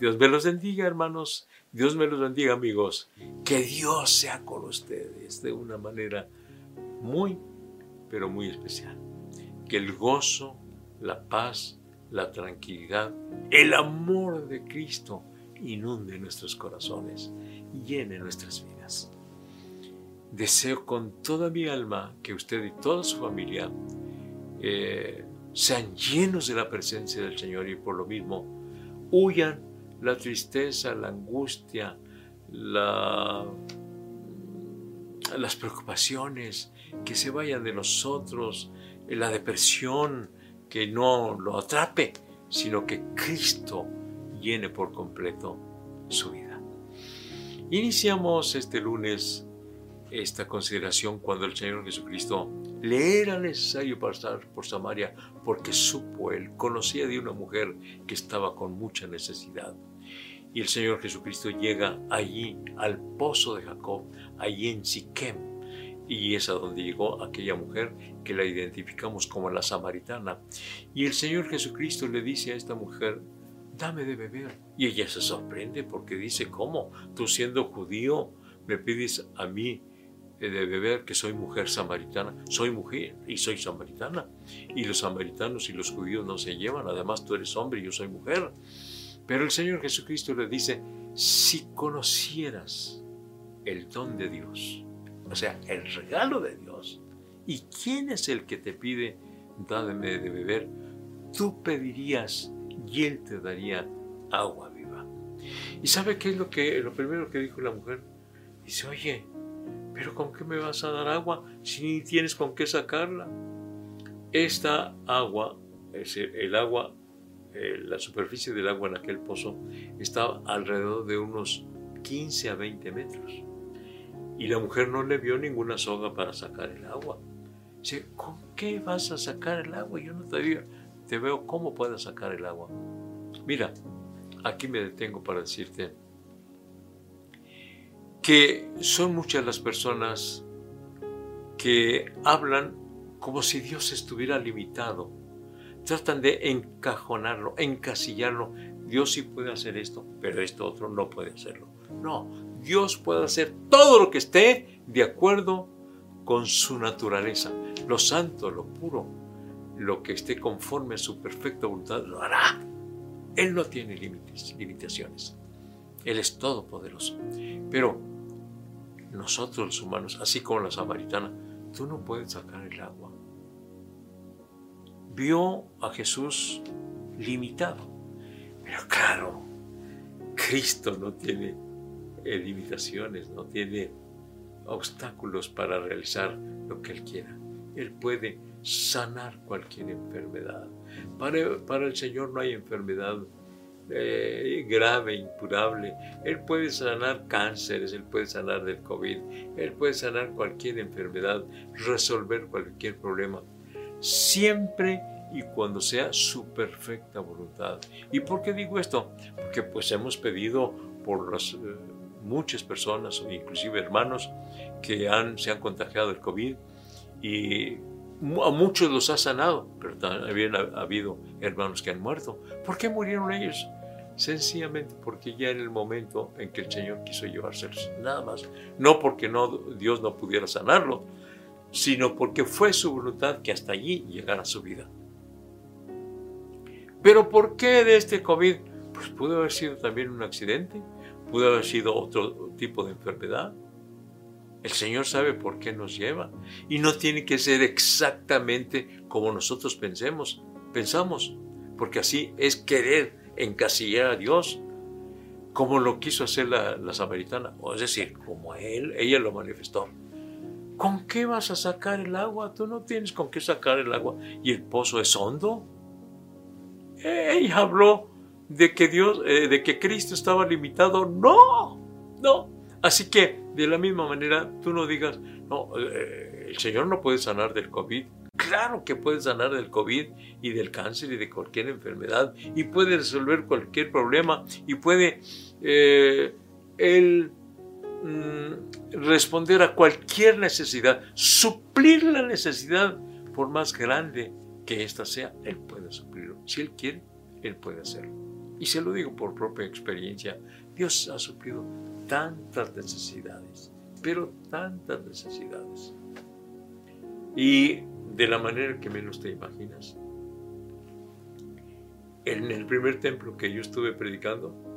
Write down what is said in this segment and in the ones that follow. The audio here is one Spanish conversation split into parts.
Dios me los bendiga, hermanos. Dios me los bendiga, amigos. Que Dios sea con ustedes de una manera muy, pero muy especial. Que el gozo, la paz, la tranquilidad, el amor de Cristo inunde nuestros corazones, llene nuestras vidas. Deseo con toda mi alma que usted y toda su familia eh, sean llenos de la presencia del Señor y por lo mismo huyan la tristeza, la angustia, la, las preocupaciones, que se vayan de nosotros, la depresión, que no lo atrape, sino que Cristo llene por completo su vida. Iniciamos este lunes esta consideración cuando el Señor Jesucristo le era necesario pasar por Samaria porque supo él, conocía de una mujer que estaba con mucha necesidad. Y el Señor Jesucristo llega allí al pozo de Jacob, allí en Siquem, y es a donde llegó aquella mujer que la identificamos como la samaritana. Y el Señor Jesucristo le dice a esta mujer, dame de beber. Y ella se sorprende porque dice, ¿cómo? Tú siendo judío me pides a mí eh, de beber que soy mujer samaritana. Soy mujer y soy samaritana. Y los samaritanos y los judíos no se llevan. Además tú eres hombre y yo soy mujer. Pero el Señor Jesucristo le dice, si conocieras el don de Dios, o sea, el regalo de Dios, ¿y quién es el que te pide, dame de beber? Tú pedirías y Él te daría agua viva. ¿Y sabe qué es lo, que, lo primero que dijo la mujer? Dice, oye, pero ¿con qué me vas a dar agua si ni tienes con qué sacarla? Esta agua, es el agua eh, la superficie del agua en aquel pozo estaba alrededor de unos 15 a 20 metros. Y la mujer no le vio ninguna soga para sacar el agua. Dice, ¿con qué vas a sacar el agua? Yo no te, te veo cómo puedes sacar el agua. Mira, aquí me detengo para decirte que son muchas las personas que hablan como si Dios estuviera limitado tratan de encajonarlo, encasillarlo. Dios sí puede hacer esto, pero esto otro no puede hacerlo. No, Dios puede hacer todo lo que esté de acuerdo con su naturaleza. Lo santo, lo puro, lo que esté conforme a su perfecta voluntad, lo hará. Él no tiene límites, limitaciones. Él es todopoderoso. Pero nosotros los humanos, así como la samaritana, tú no puedes sacar el agua vio a Jesús limitado. Pero claro, Cristo no tiene eh, limitaciones, no tiene obstáculos para realizar lo que Él quiera. Él puede sanar cualquier enfermedad. Para, el Señor no hay enfermedad eh, grave, incurable. Él puede sanar cánceres, Él puede sanar del COVID, Él puede sanar cualquier enfermedad, resolver cualquier problema siempre y cuando sea su perfecta voluntad. ¿Y por qué digo esto? Porque pues hemos pedido por las, eh, muchas personas, inclusive hermanos, que han, se han contagiado del COVID y a muchos los ha sanado, pero también ha, habido hermanos que han muerto. ¿Por qué murieron ellos? Sencillamente porque ya era el momento en que el Señor quiso llevárselos, nada más. No porque no, Dios no pudiera sanarlo, sino porque fue su voluntad que hasta allí llegara su vida. Pero ¿por qué de este COVID? Pues pudo haber sido también un accidente, pudo haber sido otro tipo de enfermedad. El Señor sabe por qué nos lleva y no tiene que ser exactamente como nosotros pensemos, pensamos, porque así es querer encasillar a Dios, como lo quiso hacer la, samaritana, o es decir, como él, ella lo manifestó. ¿Con qué vas a sacar el agua? Tú no tienes con qué sacar el agua. ¿Y el pozo es hondo? Ella habló de que Dios, eh, de que Cristo estaba limitado. No, no. Así que, de la misma manera, tú no digas, no, eh, el Señor no puede sanar del COVID. Claro que puede sanar del COVID y del cáncer y de cualquier enfermedad y puede resolver cualquier problema y puede eh, Él Mm, responder a cualquier necesidad, suplir la necesidad, por más grande que ésta sea, Él puede suplirlo. Si Él quiere, Él puede hacerlo. Y se lo digo por propia experiencia, Dios ha suplido tantas necesidades, pero tantas necesidades. Y de la manera que menos te imaginas. En el primer templo que yo estuve predicando,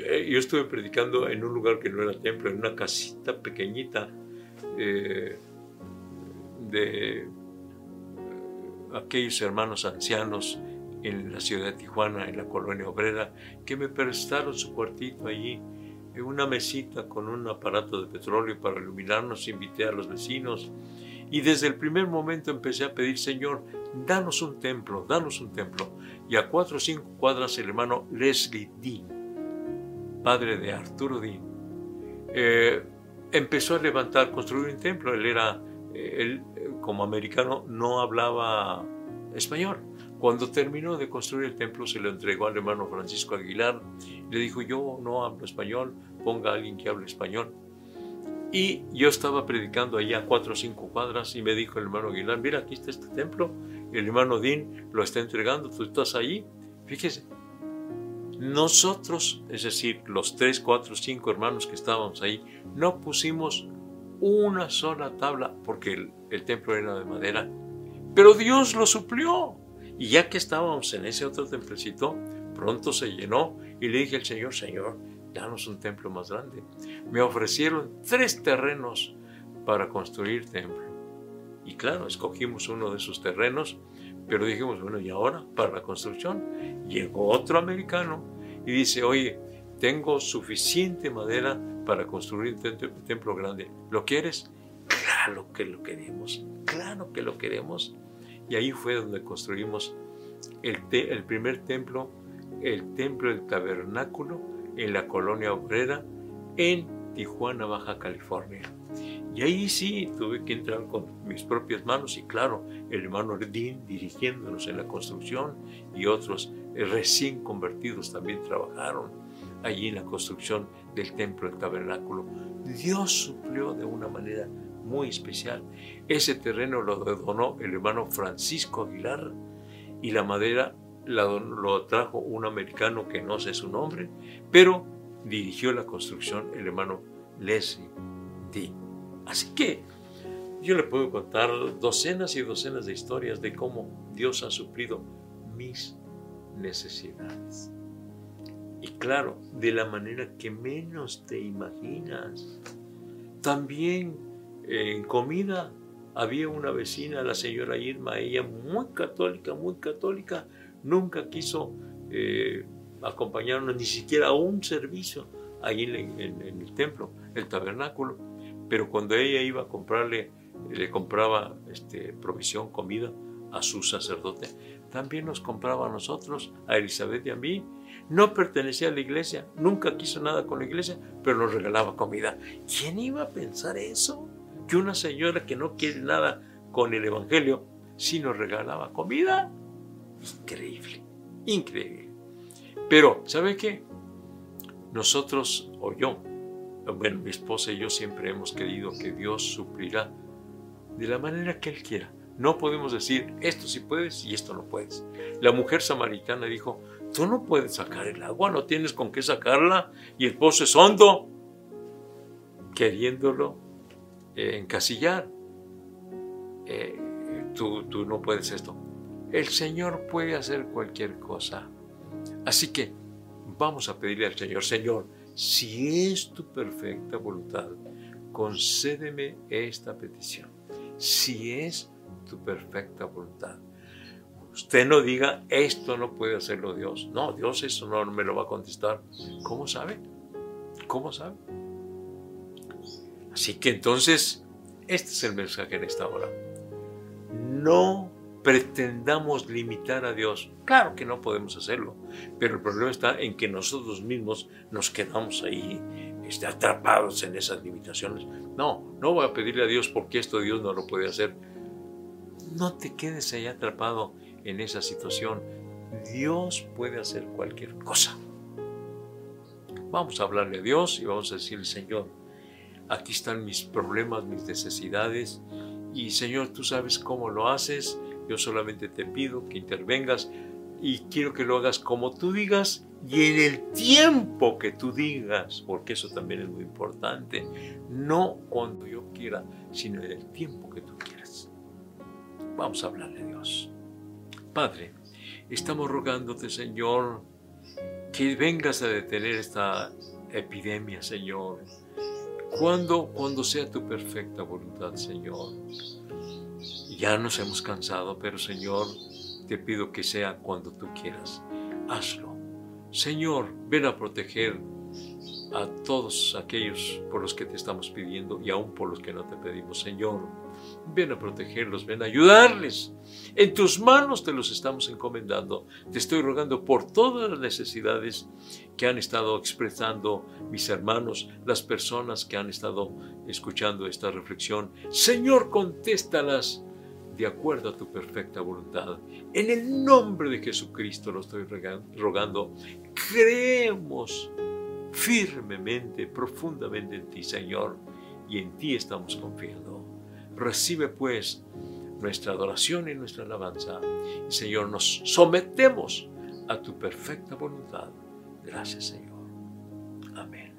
bueno, yo, eh, estuve predicando en un lugar que no era templo, en una casita pequeñita eh, de eh, aquellos hermanos ancianos en la ciudad de Tijuana, en la colonia obrera, que me prestaron su cuartito allí, en una mesita con un aparato de petróleo para iluminarnos, invité a los vecinos y desde el primer momento empecé a pedir, Señor, danos un templo, danos un templo. Y a cuatro o cinco cuadras el hermano Leslie Dean, padre de Arturo Dean, eh, empezó a levantar, construir un templo. Él era, eh, él como americano no hablaba español. Cuando terminó de construir el templo se lo entregó al hermano Francisco Aguilar. Le dijo, yo no hablo español, ponga a alguien que hable español. Y yo estaba predicando allá cuatro o cinco cuadras y me dijo el hermano Aguilar, mira, aquí está este templo, el hermano Dean lo está entregando, tú estás ahí. Fíjese, nosotros, es decir, los tres, cuatro, cinco hermanos que estábamos ahí, no pusimos una sola tabla porque el, templo era de madera, pero Dios lo suplió. Y ya que estábamos en ese otro templecito, pronto se llenó y le dije al Señor, Señor, danos un templo más grande. Me ofrecieron tres terrenos para construir templo. Y claro, escogimos uno de esos terrenos, pero dijimos, bueno, ¿y ahora para la construcción? Llegó otro americano y dice, oye, tengo suficiente madera para construir un templo grande. ¿Lo quieres? Claro que lo queremos, claro que lo queremos. Y ahí fue donde construimos el, el primer templo, el templo del tabernáculo, en la colonia obrera en Tijuana, Baja California. Y ahí sí tuve que entrar con mis propias manos y claro, el hermano Dean dirigiéndonos en la construcción y otros recién convertidos también trabajaron allí en la construcción del templo del tabernáculo. Dios suplió de una manera muy especial. Ese terreno lo donó el hermano Francisco Aguilar y la madera lo trajo un americano que no sé su nombre, pero dirigió la construcción el hermano Leslie D. Así que yo le puedo contar docenas y docenas de historias de cómo Dios ha suplido mis necesidades. Y claro, de la manera que menos te imaginas. También en comida había una vecina, la señora Irma, ella muy católica, muy católica, nunca quiso eh, acompañarnos ni siquiera a un servicio ahí en, el templo, el tabernáculo. Pero cuando ella iba a comprarle, le compraba este, provisión, comida a su sacerdote, también nos compraba a nosotros, a Elizabeth y a mí. No pertenecía a la iglesia, nunca quiso nada con la iglesia, pero nos regalaba comida. ¿Quién iba a pensar eso? Que una señora que no quiere nada con el Evangelio, sí nos regalaba comida. Increíble, increíble. Pero, ¿sabe qué? Nosotros, o yo, bueno, mi esposa y yo siempre hemos querido que Dios suplirá de la manera que Él quiera. No podemos decir, esto sí puedes y esto no puedes. La mujer samaritana dijo, tú no puedes sacar el agua, no tienes con qué sacarla y el pozo es hondo, queriéndolo eh, encasillar. Eh, tú, tú no puedes esto. El Señor puede hacer cualquier cosa. Así que vamos a pedirle al Señor, Señor, si es tu perfecta voluntad, concédeme esta petición. Si es tu perfecta voluntad. Usted no diga, esto no puede hacerlo Dios. No, Dios eso no me lo va a contestar. ¿Cómo sabe? ¿Cómo sabe? Así que entonces, este es el mensaje en esta hora. No pretendamos limitar a Dios. Claro que no podemos hacerlo, pero el problema está en que nosotros mismos nos quedamos ahí este, atrapados en esas limitaciones. No, no voy a pedirle a Dios porque esto Dios no lo puede hacer. No te quedes ahí atrapado en esa situación. Dios puede hacer cualquier cosa. Vamos a hablarle a Dios y vamos a decirle, Señor, aquí están mis problemas, mis necesidades, y Señor, tú sabes cómo lo haces yo solamente te pido que intervengas. y quiero que lo hagas como tú digas y en el tiempo que tú digas, porque eso también es muy importante, no cuando yo quiera, sino en el tiempo que tú quieras. Vamos a hablarle a Dios. Padre, estamos rogándote, Señor, que vengas a detener esta epidemia, Señor. Cuando, cuando sea tu perfecta voluntad, Señor. Ya nos hemos cansado, pero Señor, te pido que sea cuando tú quieras. Hazlo. Señor, ven a proteger a todos aquellos por los que te estamos pidiendo y aún por los que no te pedimos, Señor. Ven a protegerlos, ven a ayudarles. En tus manos te los estamos encomendando. Te estoy rogando por todas las necesidades que han estado expresando mis hermanos, las personas que han estado escuchando esta reflexión. Señor, contéstalas de acuerdo a tu perfecta voluntad. En el nombre de Jesucristo lo estoy rogando. Creemos firmemente, profundamente en ti, Señor, y en ti estamos confiando. Recibe pues nuestra adoración y nuestra alabanza. Señor, nos sometemos a tu perfecta voluntad. Gracias, Señor. Amén.